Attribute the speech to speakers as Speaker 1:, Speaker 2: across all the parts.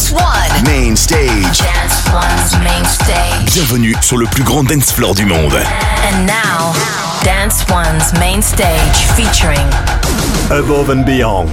Speaker 1: Dance One.
Speaker 2: Main stage.
Speaker 1: Dance One's main stage.
Speaker 2: Bienvenue sur le plus grand dance floor du monde.
Speaker 1: And now, Dance One's main stage featuring
Speaker 3: Above and Beyond.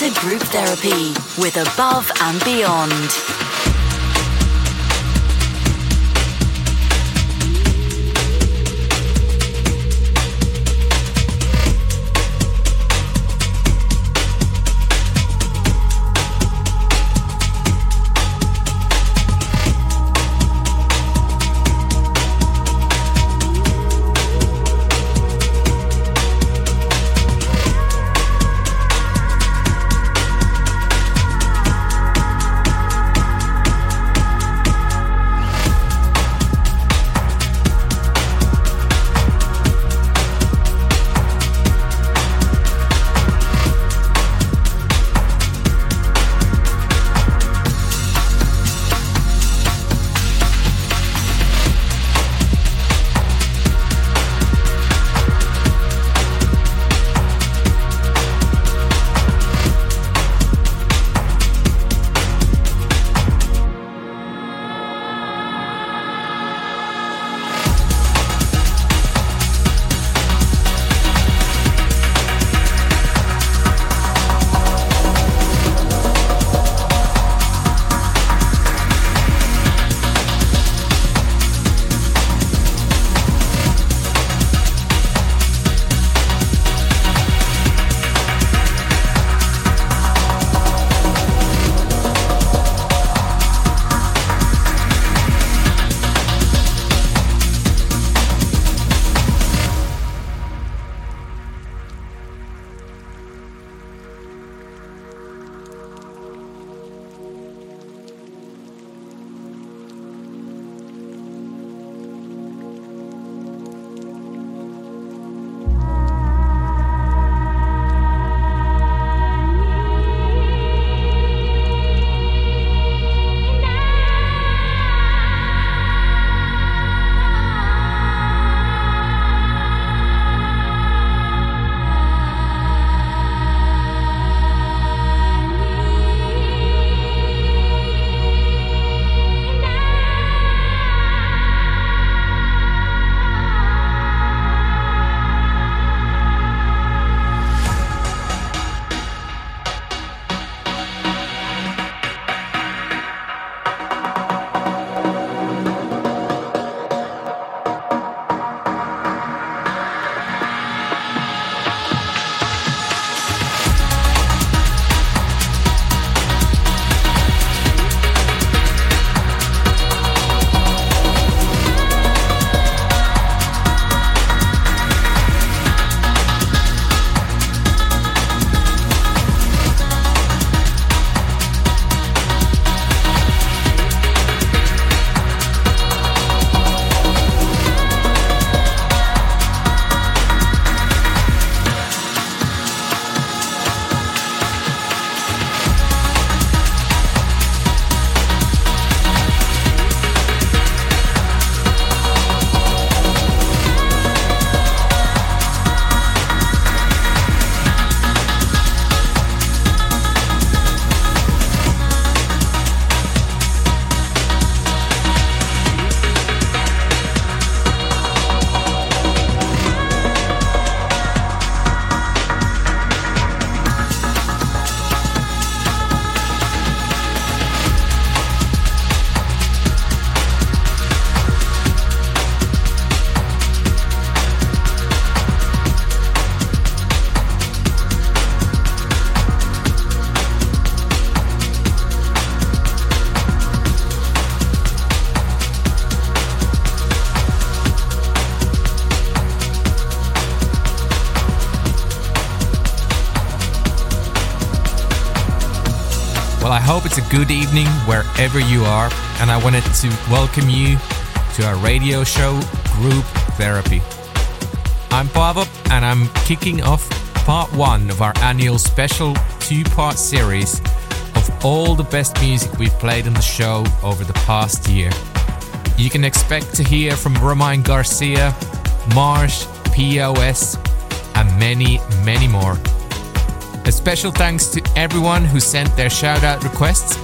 Speaker 1: To Group Therapy with Above and Beyond.
Speaker 4: Good evening wherever you are, and I wanted to welcome you to our radio show, Group Therapy. I'm Paavo, and I'm kicking off part one of our annual special two part series of all the best music we've played on the show over the past year. You can expect to hear from Romain Garcia, Marsh, POS, and many, many more. A special thanks to everyone who sent their shout out requests.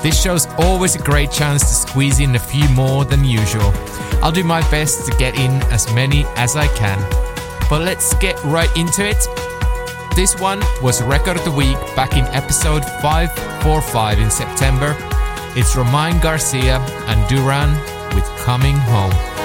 Speaker 4: This show's always a great chance to squeeze in a few more than usual. I'll do my best to get in as many as I can. But let's get right into it. This one was Record of the Week back in episode 545 in September. It's Romain Garcia and Duran with Coming Home.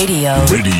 Speaker 1: Radio.
Speaker 5: Radio.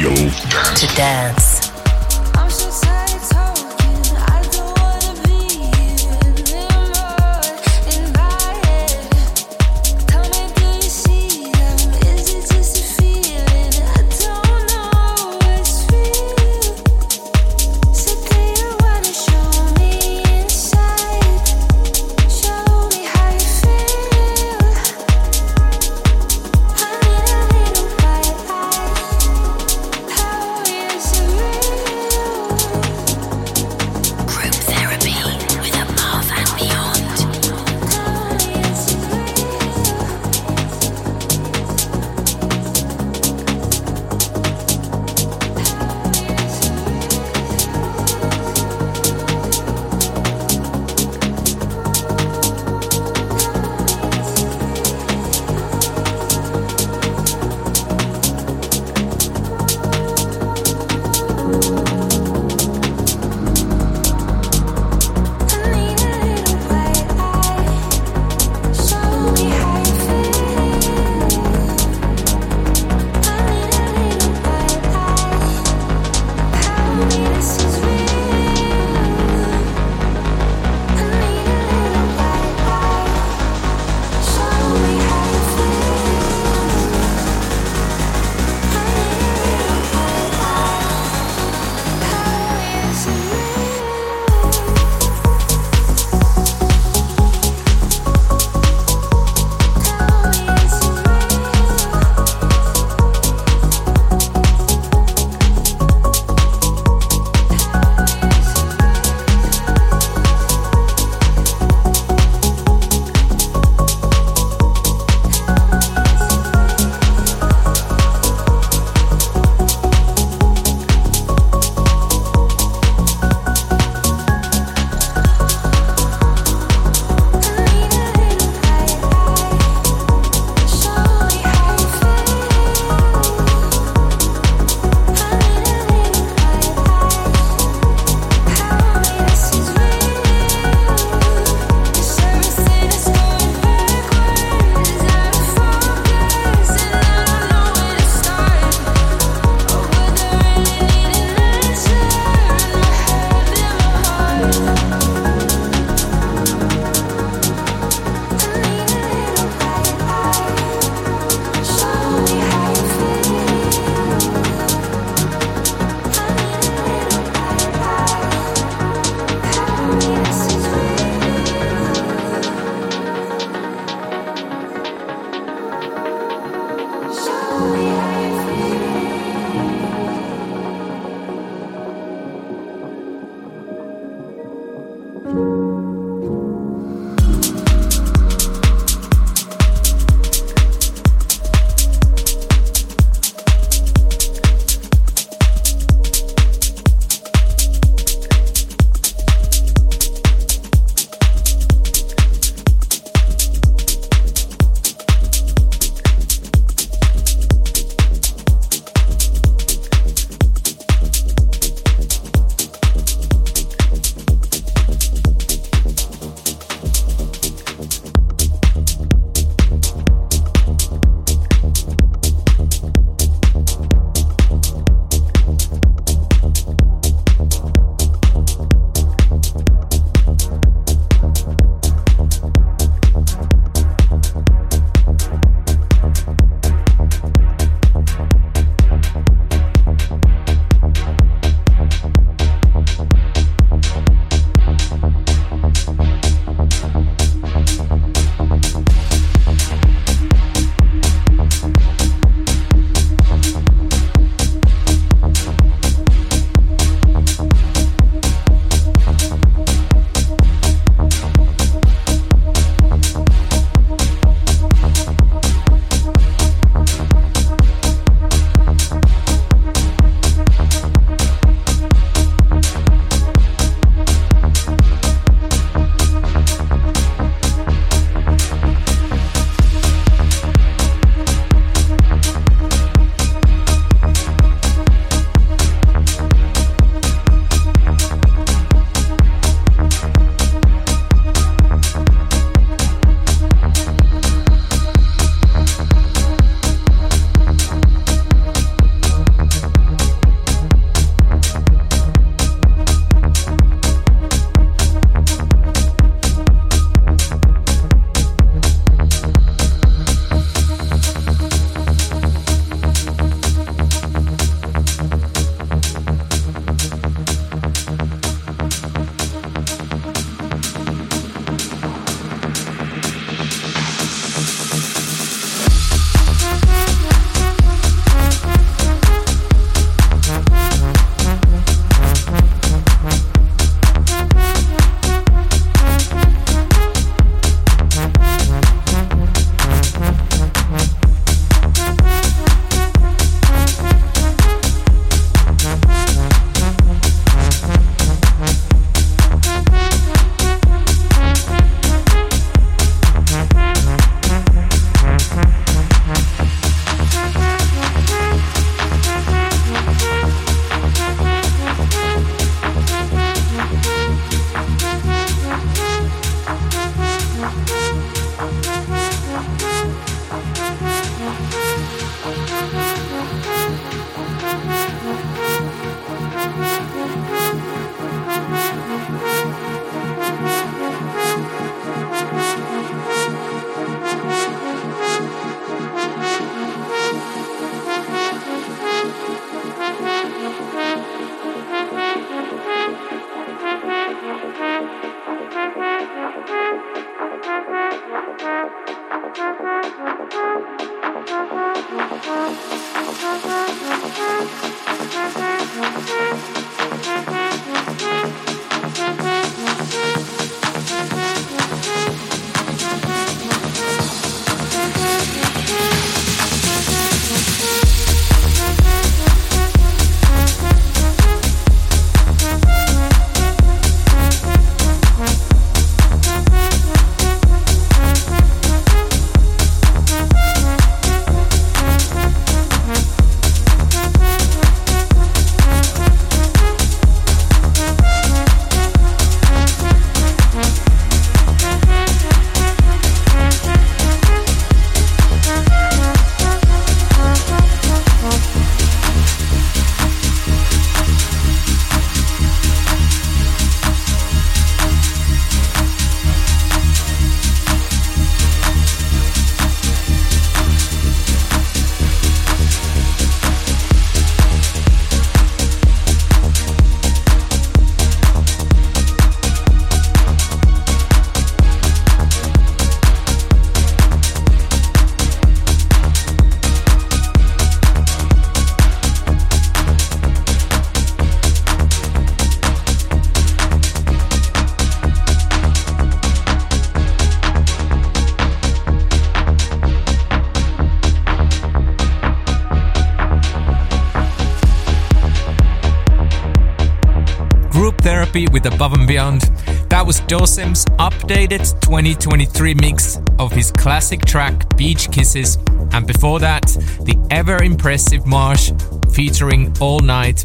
Speaker 4: With Above and Beyond. That was Dosem's updated 2023 mix of his classic track Beach Kisses, and before that, the ever impressive Marsh featuring All Night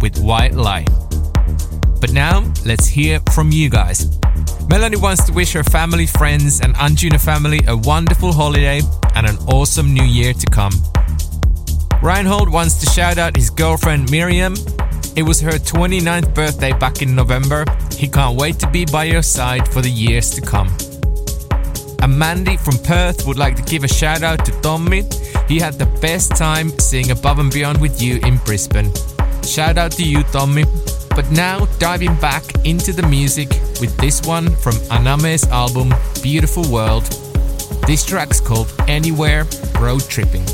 Speaker 4: with White Lie. But now, let's hear from you guys. Melanie wants to wish her family, friends, and Anjuna family a wonderful holiday and an awesome new year to come. Reinhold wants to shout out his girlfriend Miriam it was her 29th birthday back in November. He can't wait to be by your side for the years to come. And Mandy from Perth would like to give a shout out to Tommy. He had the best time seeing Above and Beyond with you in Brisbane. Shout out to you, Tommy. But now diving back into the music with this one from Aname's album Beautiful World. This track's called Anywhere Road Tripping.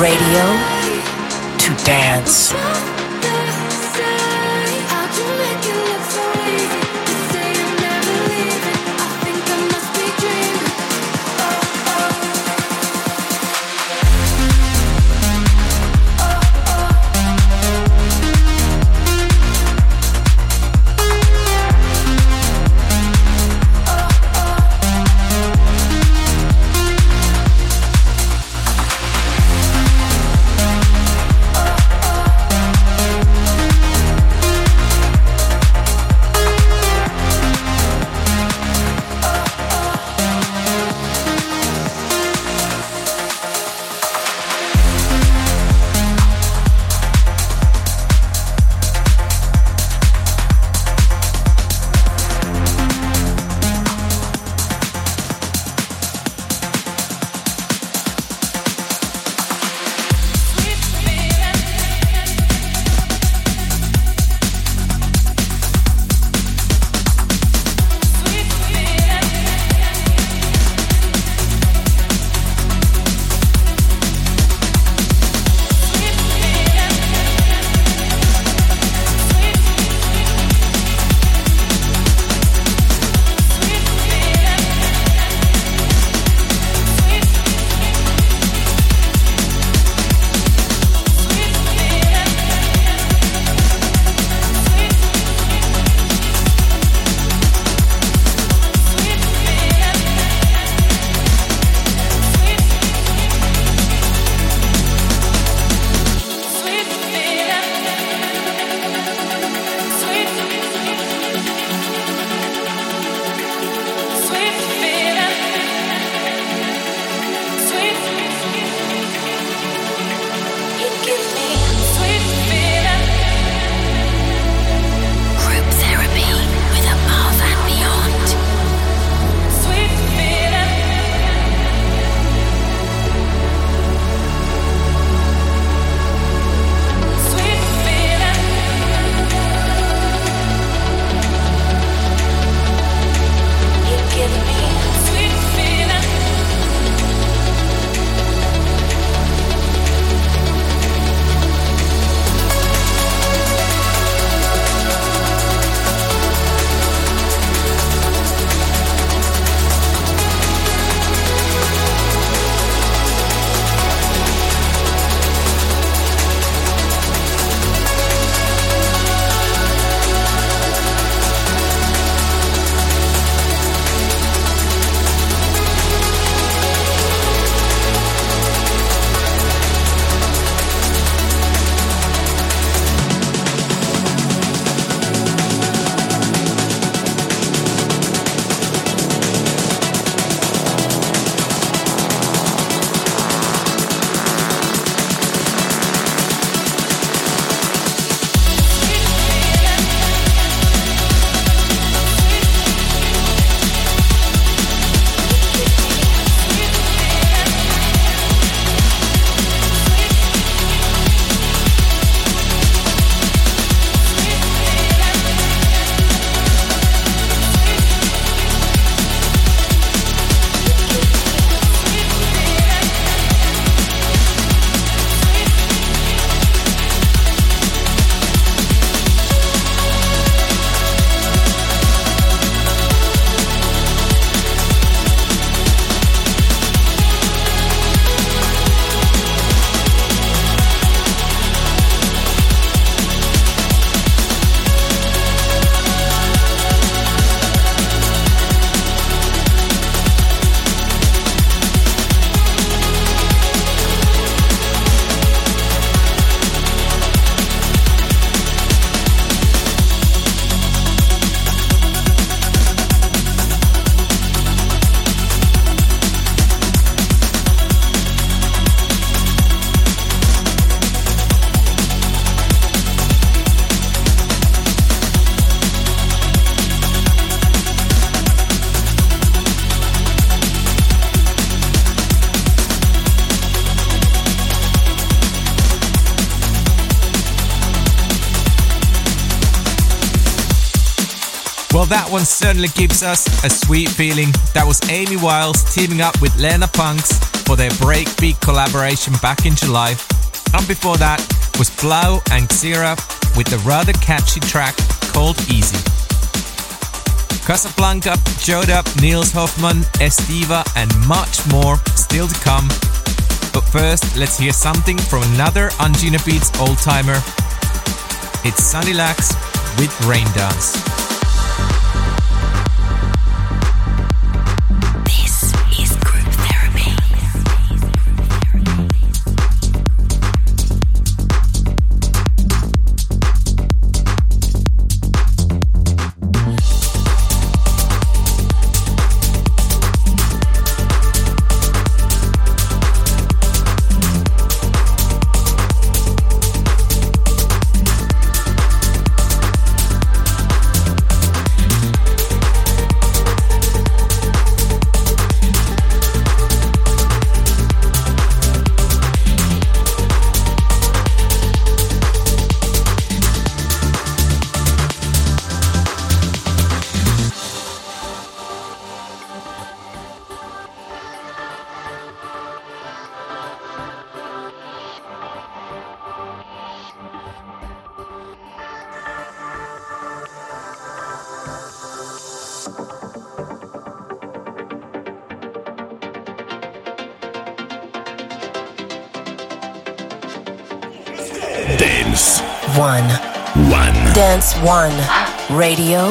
Speaker 1: Radio to dance.
Speaker 4: That one certainly gives us a sweet feeling. That was Amy Wiles teaming up with Lena Punks for their breakbeat collaboration back in July. And before that was Blau and Xira with the rather catchy track called Easy. Casablanca, Joda, Nils Hoffmann, Estiva, and much more still to come. But first, let's hear something from another Anjunabeats old timer. It's Sunny Lax with Rain Dance.
Speaker 5: One Radio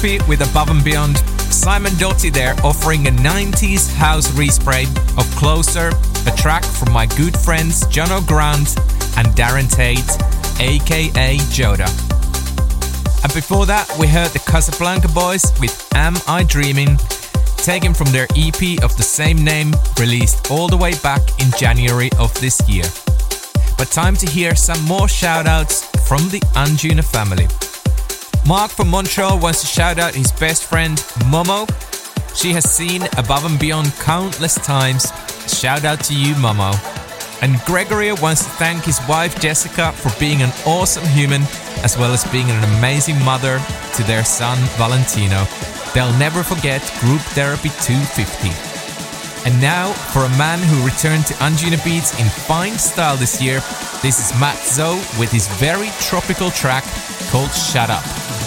Speaker 4: With Above and Beyond. Simon Doty there offering a 90s house respray of Closer, a track from my good friends Jono Grant and Darren Tate, aka Joda. And before that, we heard the Casablanca Boys with Am I Dreaming, taken from their EP of the same name, released all the way back in January of this year. But time to hear some more shoutouts from the Anjuna family. Mark from Montreal wants to shout out his best friend, Momo. She has seen Above and Beyond countless times. Shout out to you, Momo. And Gregory wants to thank his wife, Jessica, for being an awesome human as well as being an amazing mother to their son, Valentino. They'll never forget Group Therapy 250. And now, for a man who returned to Anjunabeats in fine style this year, this is Matt Zo with his very tropical track called Shut Up.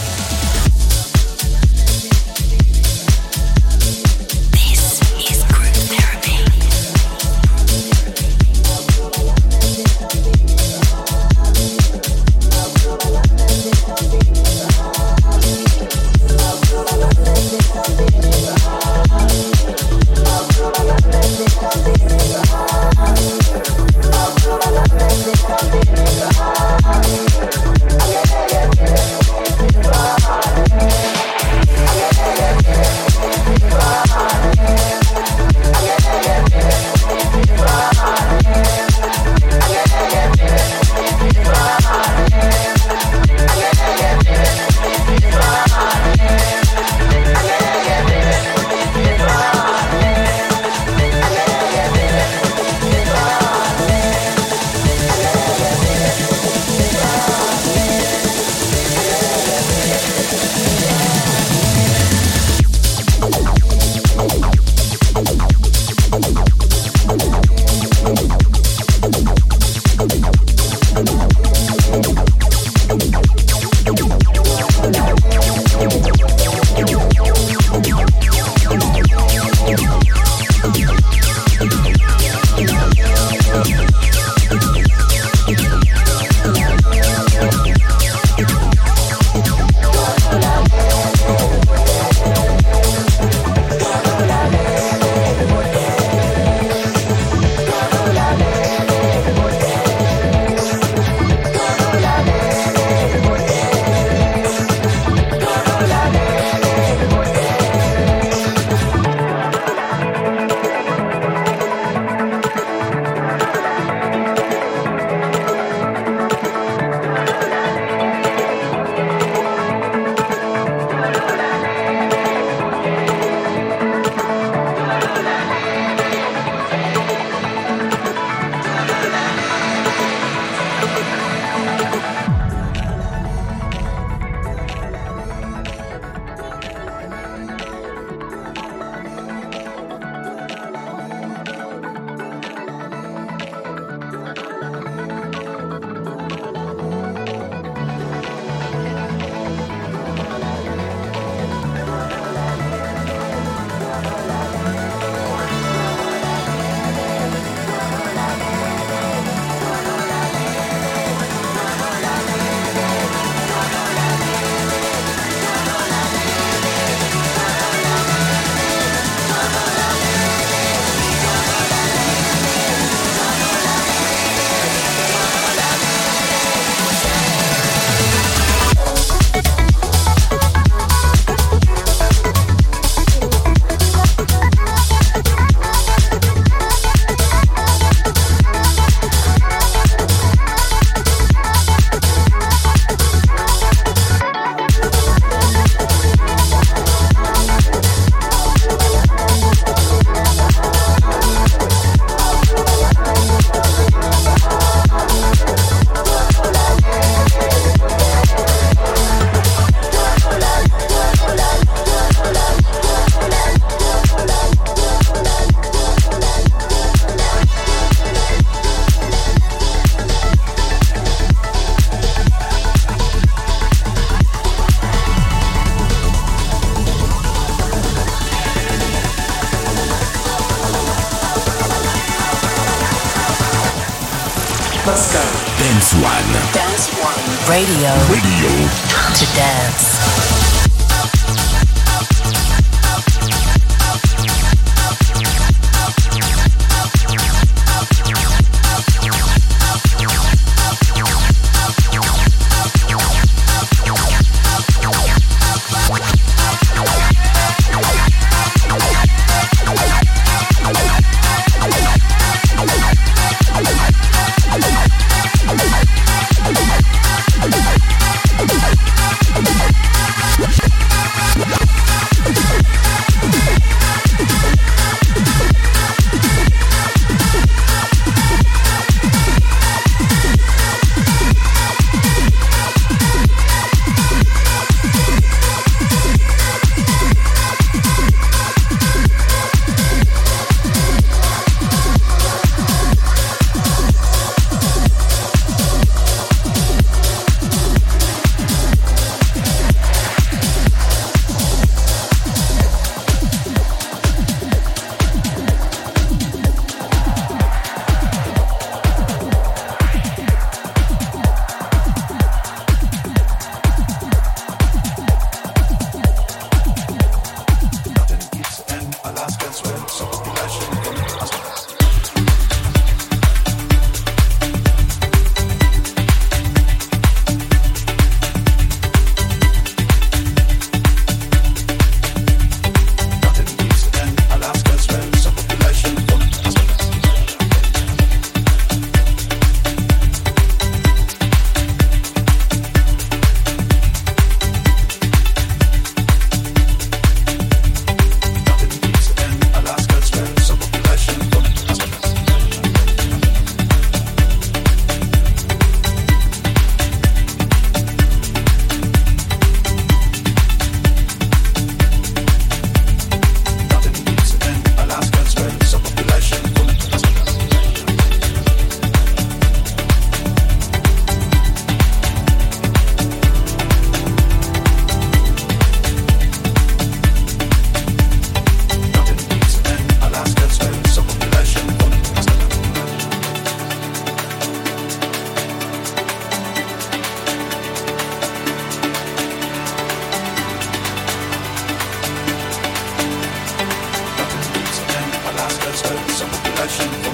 Speaker 5: passion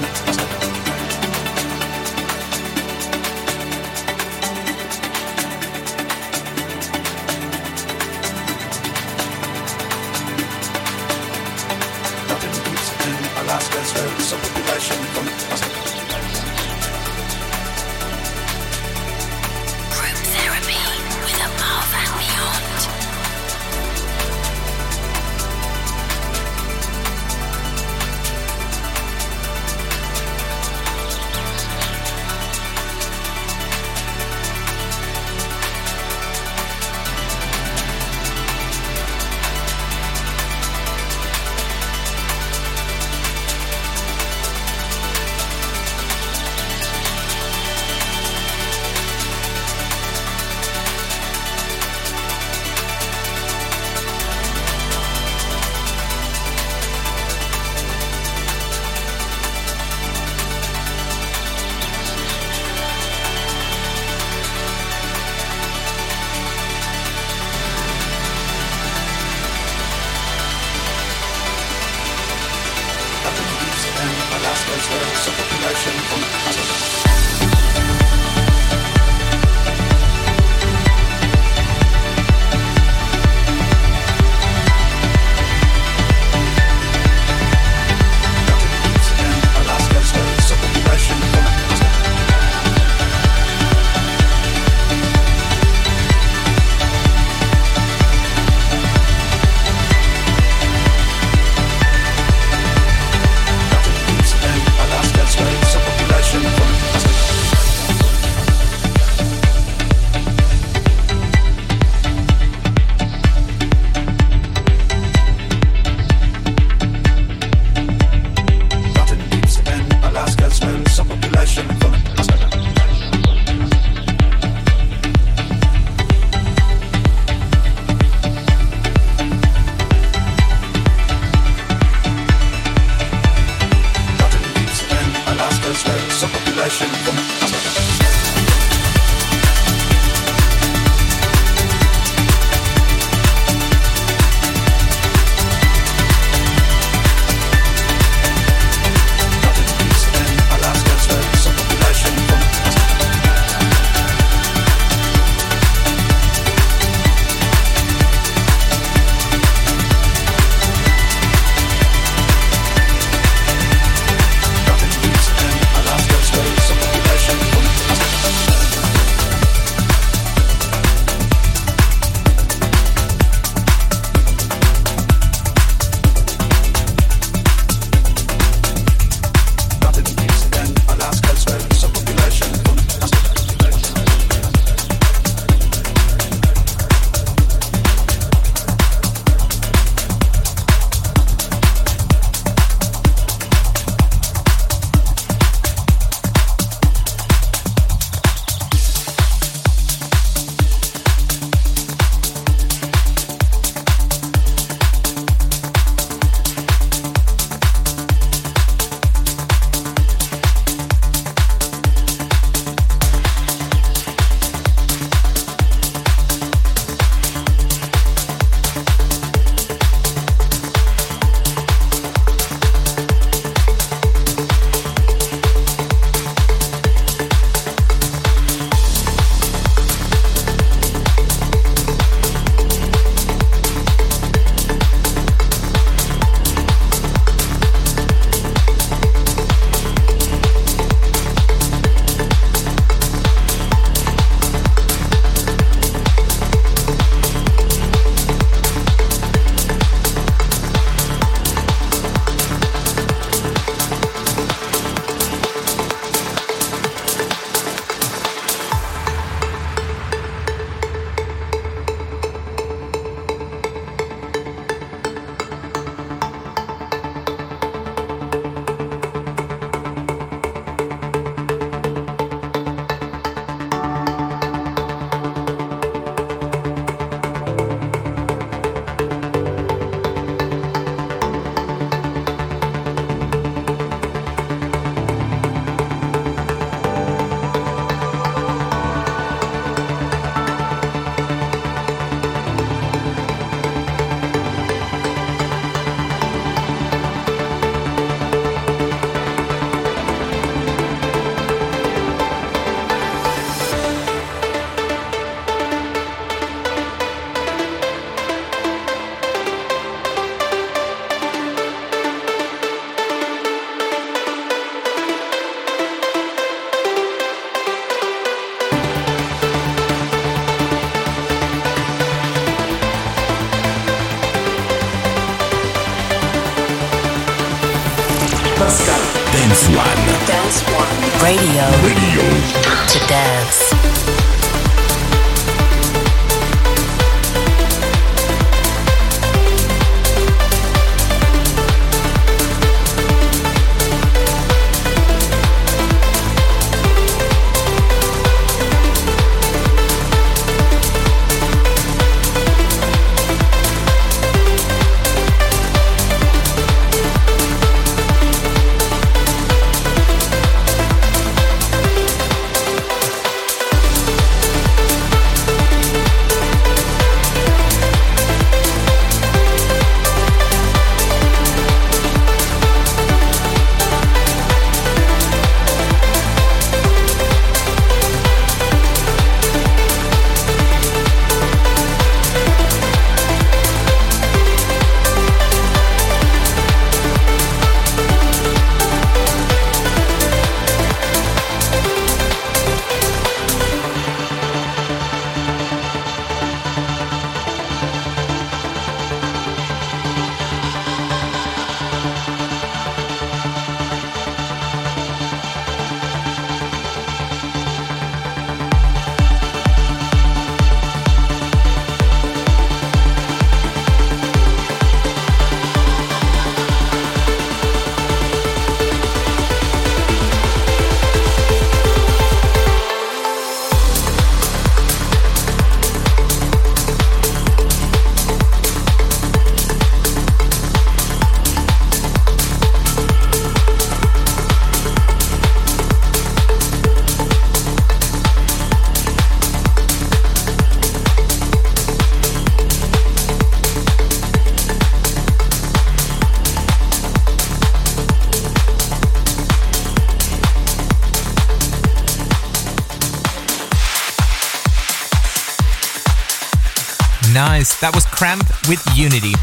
Speaker 4: Nice. That was Cramp with Unity.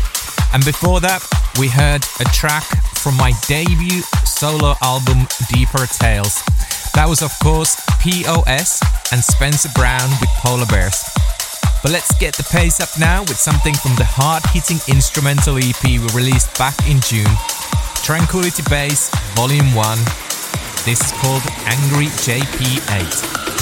Speaker 4: And before that, we heard a track from my debut solo album, Deeper Tales. That was, of course, POS and Spencer Brown with Polar Bears. But let's get the pace up now with something from the hard hitting instrumental EP we released back in June Tranquility Base Volume 1. This is called Angry JP8.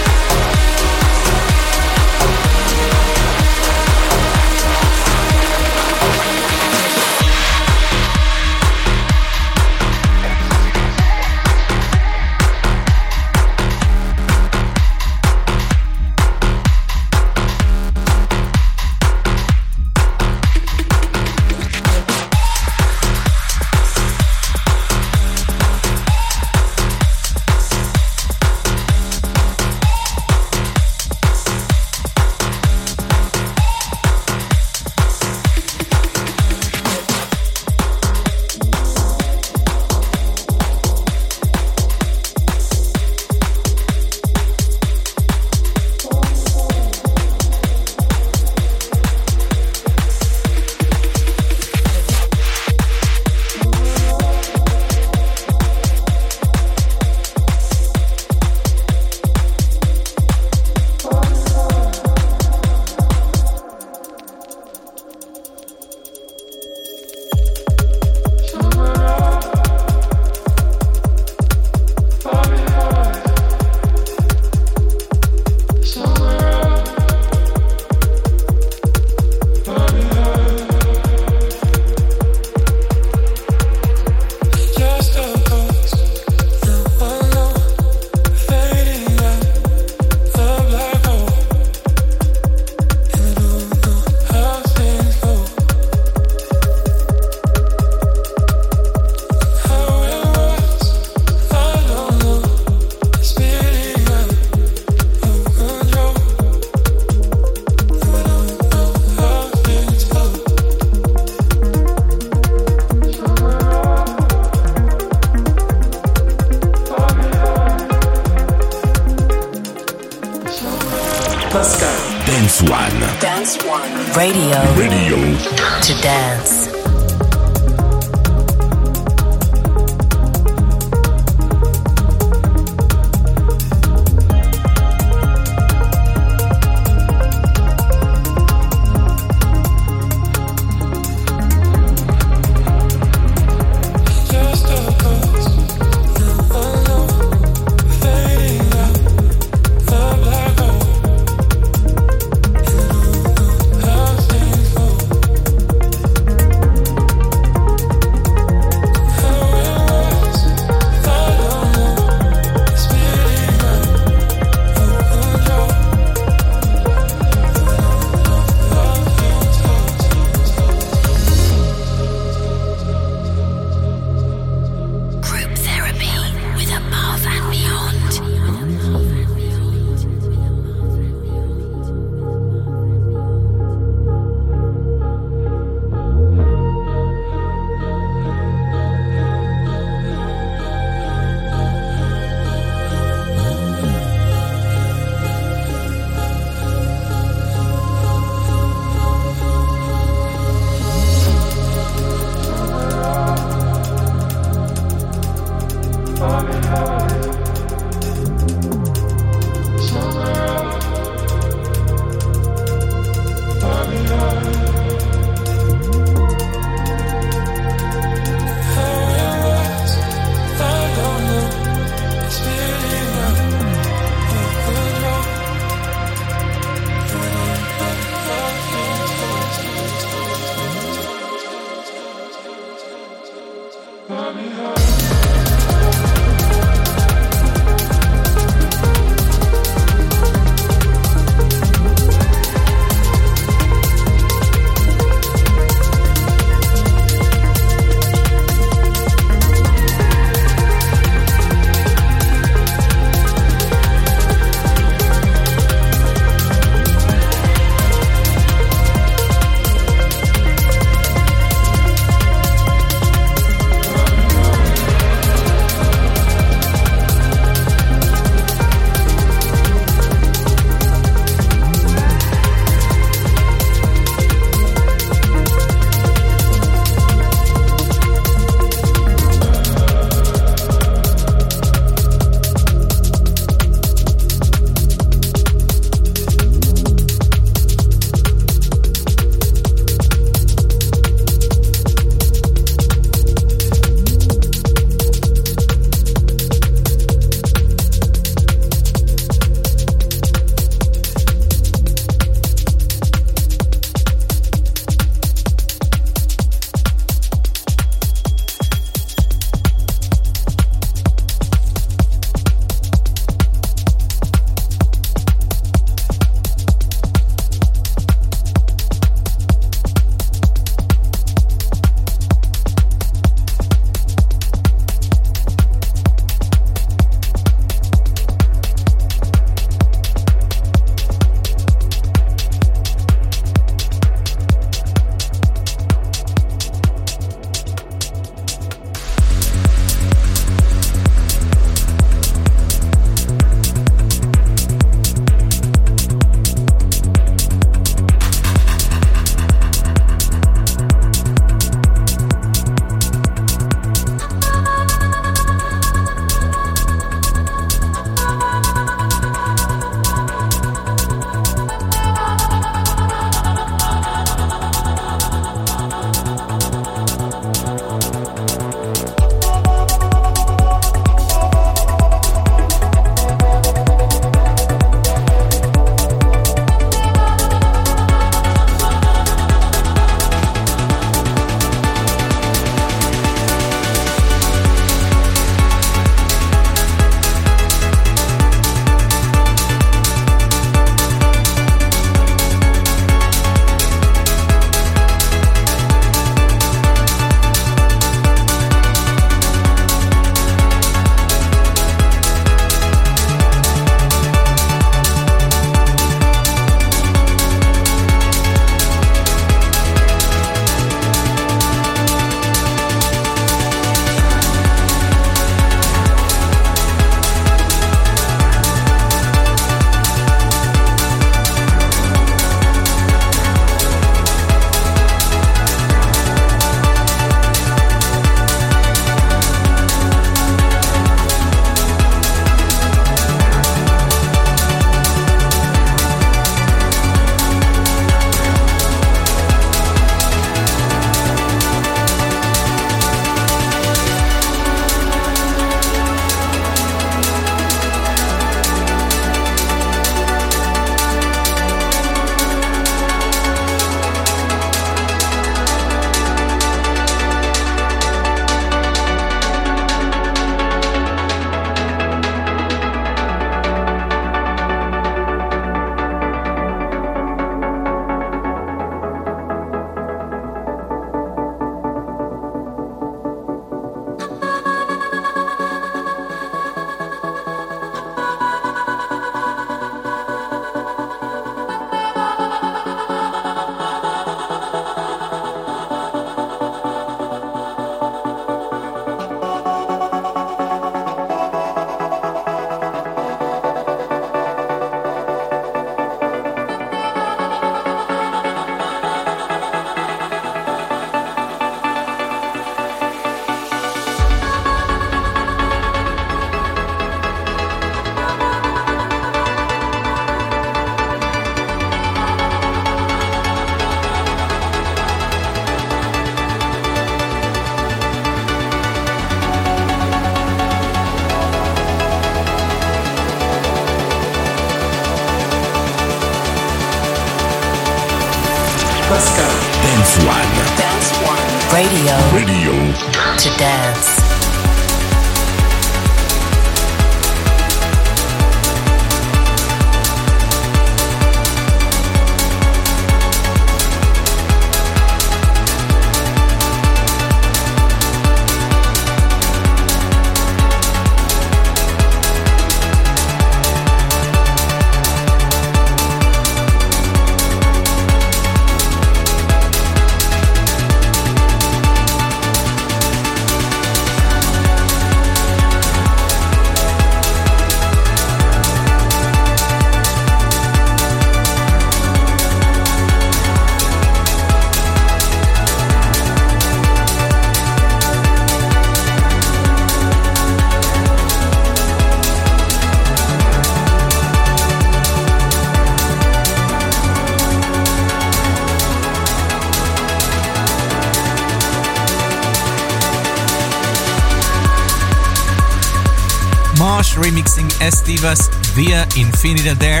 Speaker 4: Remixing Estivas via Infinita there.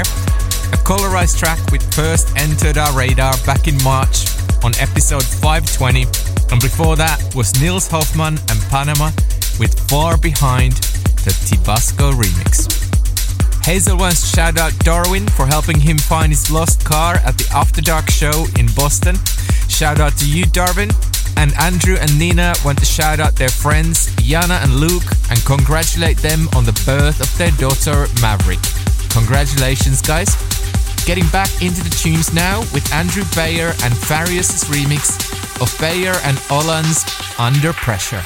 Speaker 4: A colorized track with first entered our radar back in March on episode 520. And before that was Nils Hoffmann and Panama with Far Behind, the Tibasco remix. Hazel wants to shout out Darwin for helping him find his lost car at the After Dark show in Boston. Shout out to you, Darwin. And Andrew and Nina want to shout out their friends Yana and Luke and congratulate them on the birth of their daughter Maverick. Congratulations, guys. Getting back into the tunes now with Andrew Bayer and Farius' remix of Bayer and Olan's Under Pressure.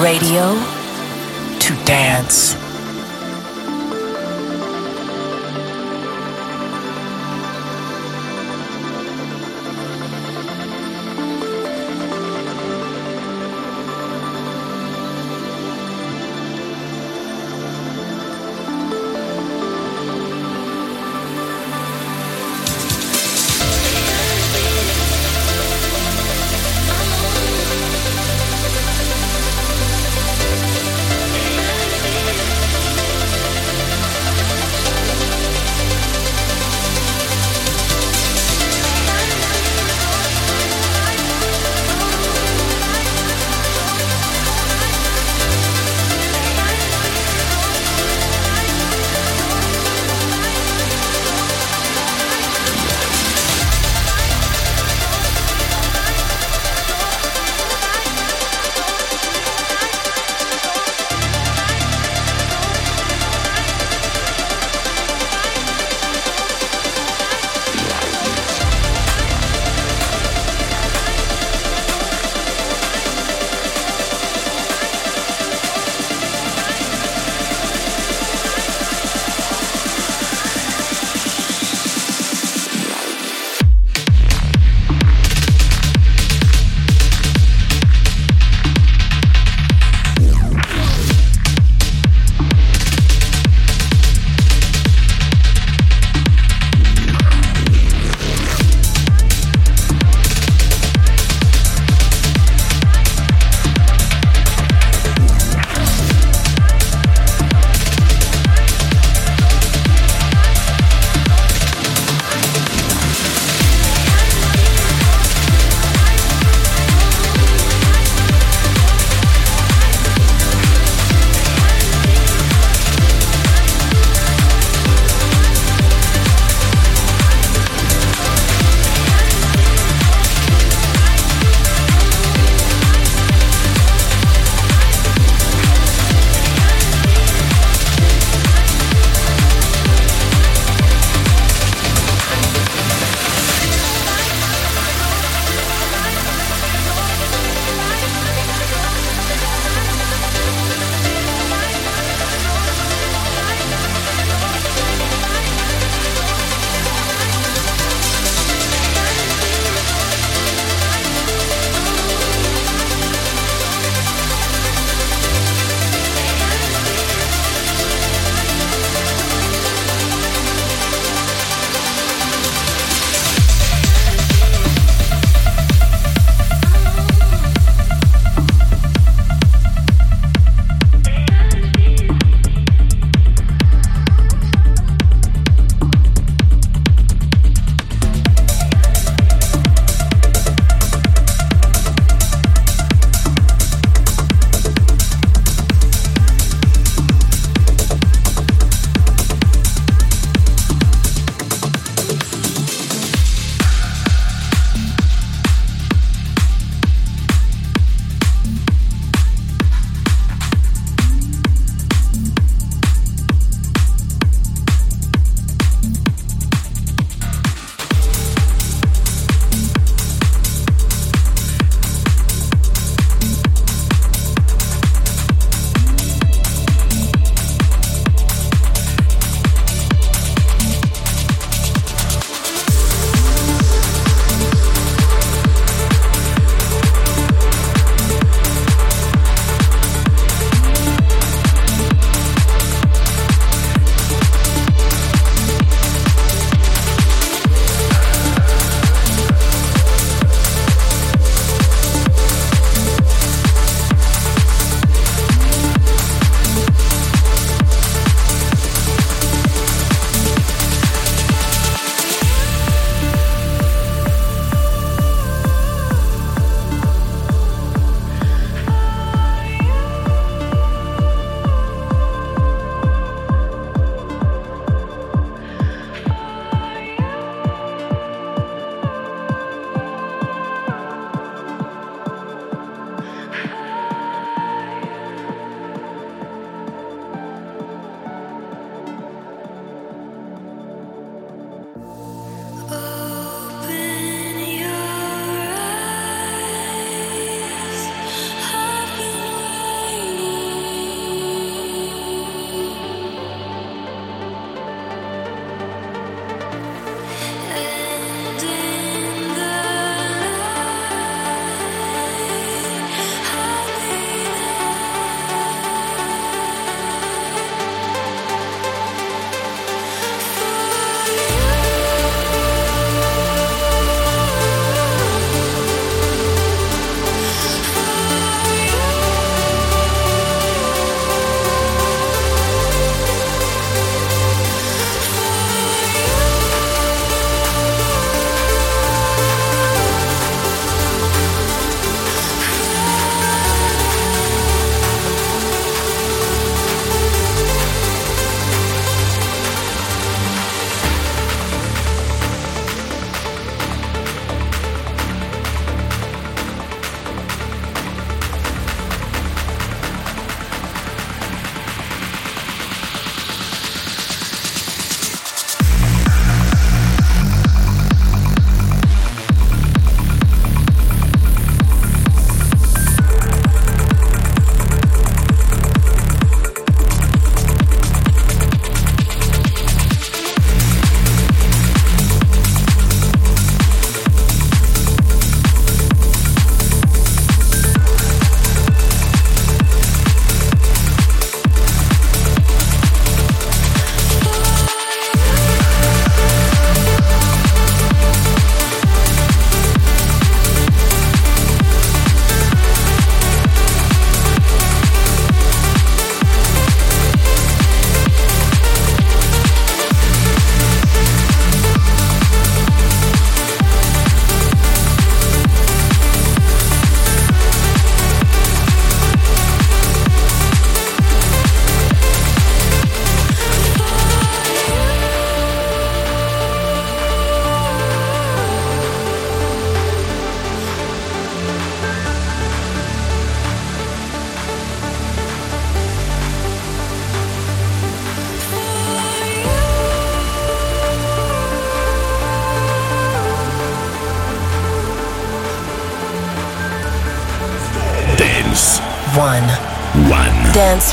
Speaker 5: Radio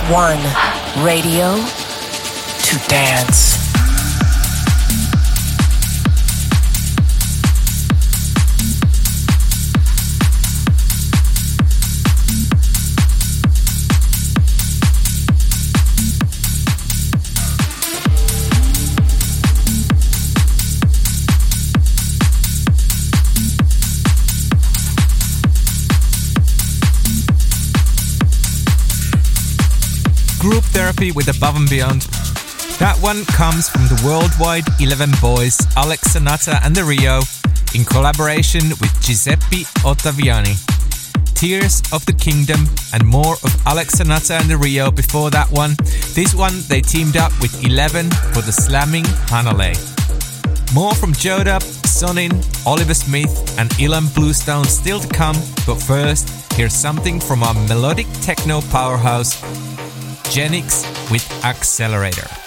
Speaker 5: One. Radio
Speaker 4: therapy with Above and Beyond. That one comes from the worldwide 11 boys, Alex Sonata and TheRio, in collaboration with Giuseppe Ottaviani. Tears of the Kingdom and more of Alex Sonata and TheRio before that one. This one they teamed up with 11 for the slamming Hanale. More from Joda, Sonin, Oliver Smith, and Ilan Bluestone still to come, but first, here's something from our melodic techno powerhouse, Genix with Accelerator.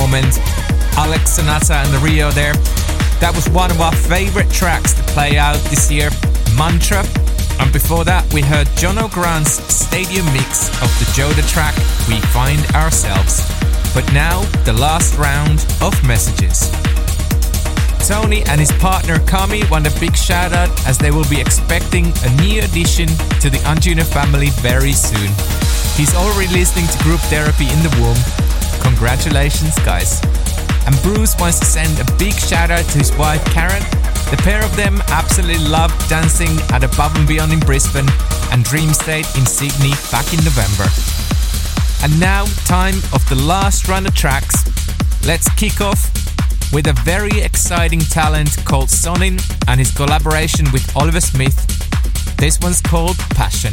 Speaker 4: Moment, Alex Sonata and TheRio there. That was one of our favorite tracks to play out this year, Mantra. And before that, we heard Jono Grant's stadium mix of the Joda track, We Find Ourselves. But now, the last round of messages. Tony and his partner Kami want a big shout out as they will be expecting a new addition to the Anjuna family very soon. He's already listening to group therapy in the womb. Congratulations, guys. And Bruce wants to send a big shout out to his wife Karen. The pair of them absolutely loved dancing at Above and Beyond in Brisbane and Dreamstate in Sydney back in November. And now, time of the last run of tracks. Let's kick off with a very exciting talent called Sonin and his collaboration with Oliver Smith. This one's called Passion.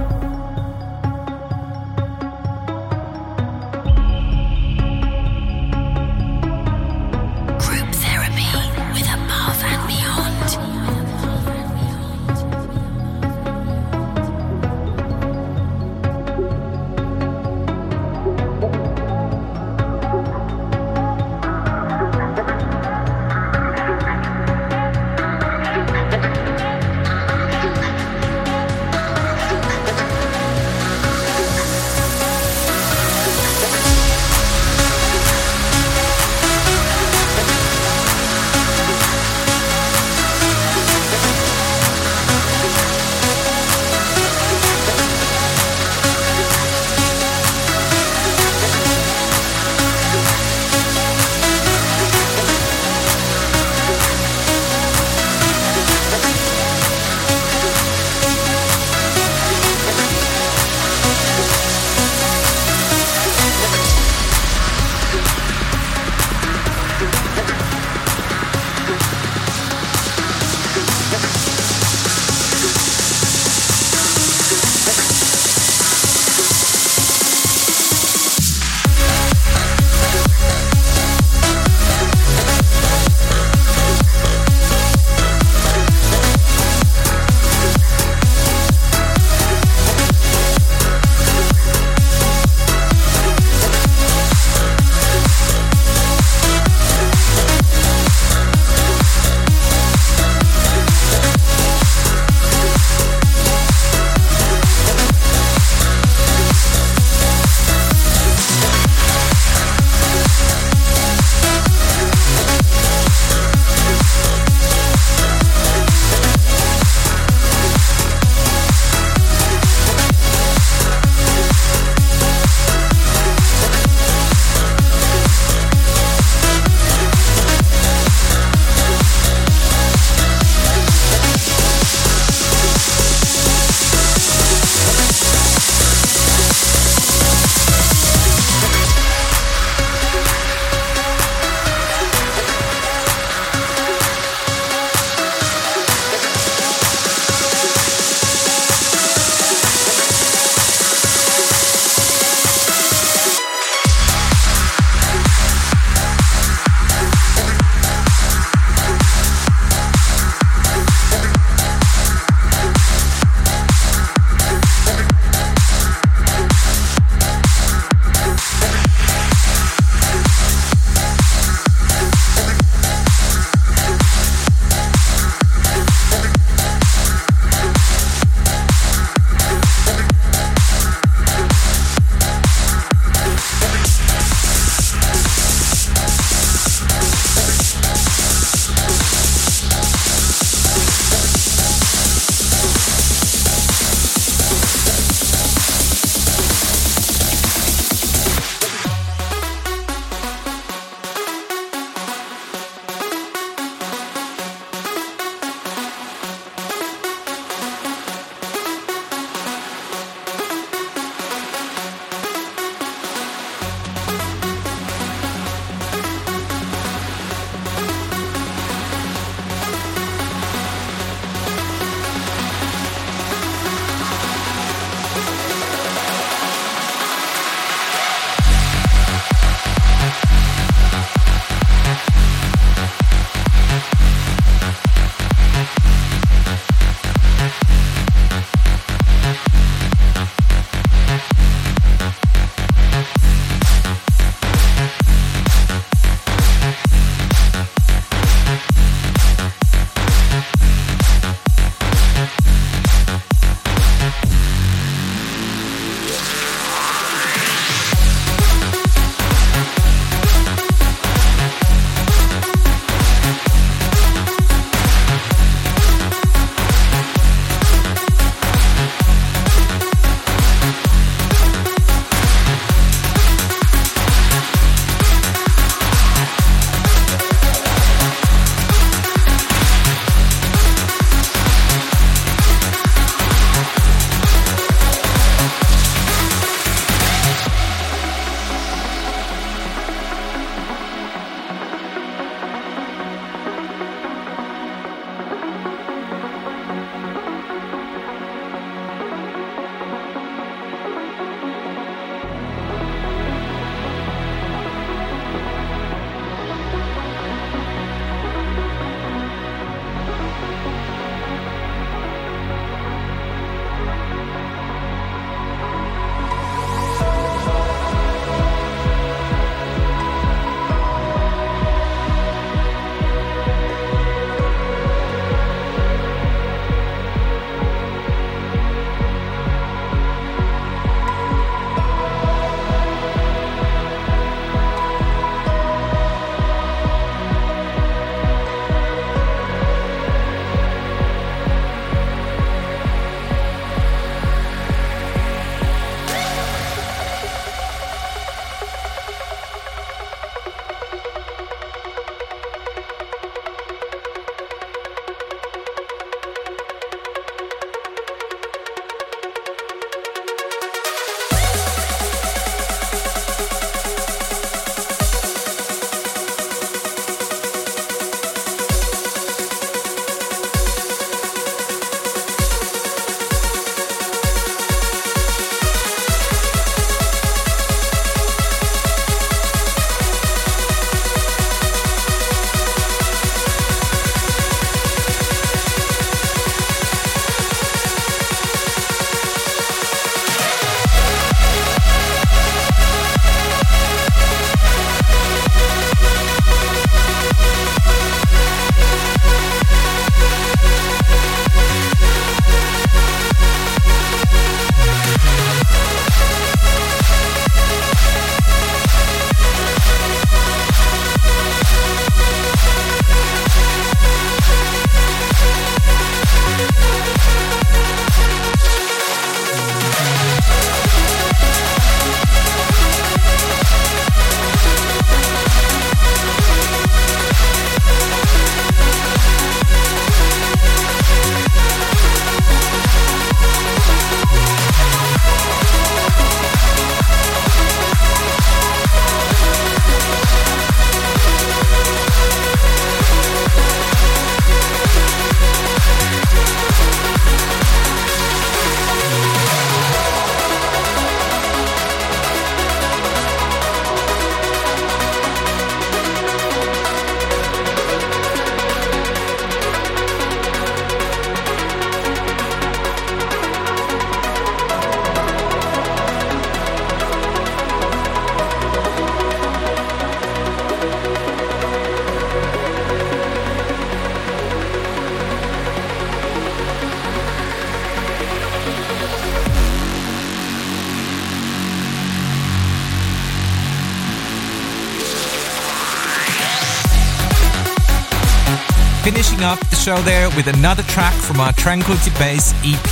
Speaker 4: Up the show there with another track from our Tranquility Base EP.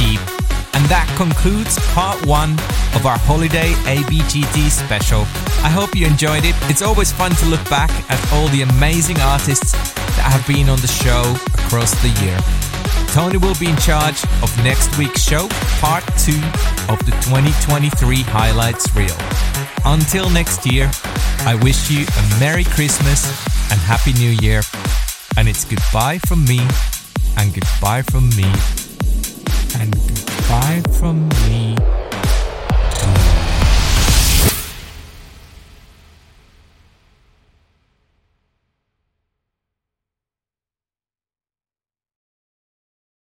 Speaker 4: And that concludes part one of our holiday ABGT special. I hope you enjoyed it. It's always fun to look back at all the amazing artists that have been on the show across the year. Tony will be in charge of next week's show, part two of the 2023 highlights reel. Until next year, I wish you a Merry Christmas and Happy New Year. And it's goodbye from me, and goodbye from me, and goodbye from me.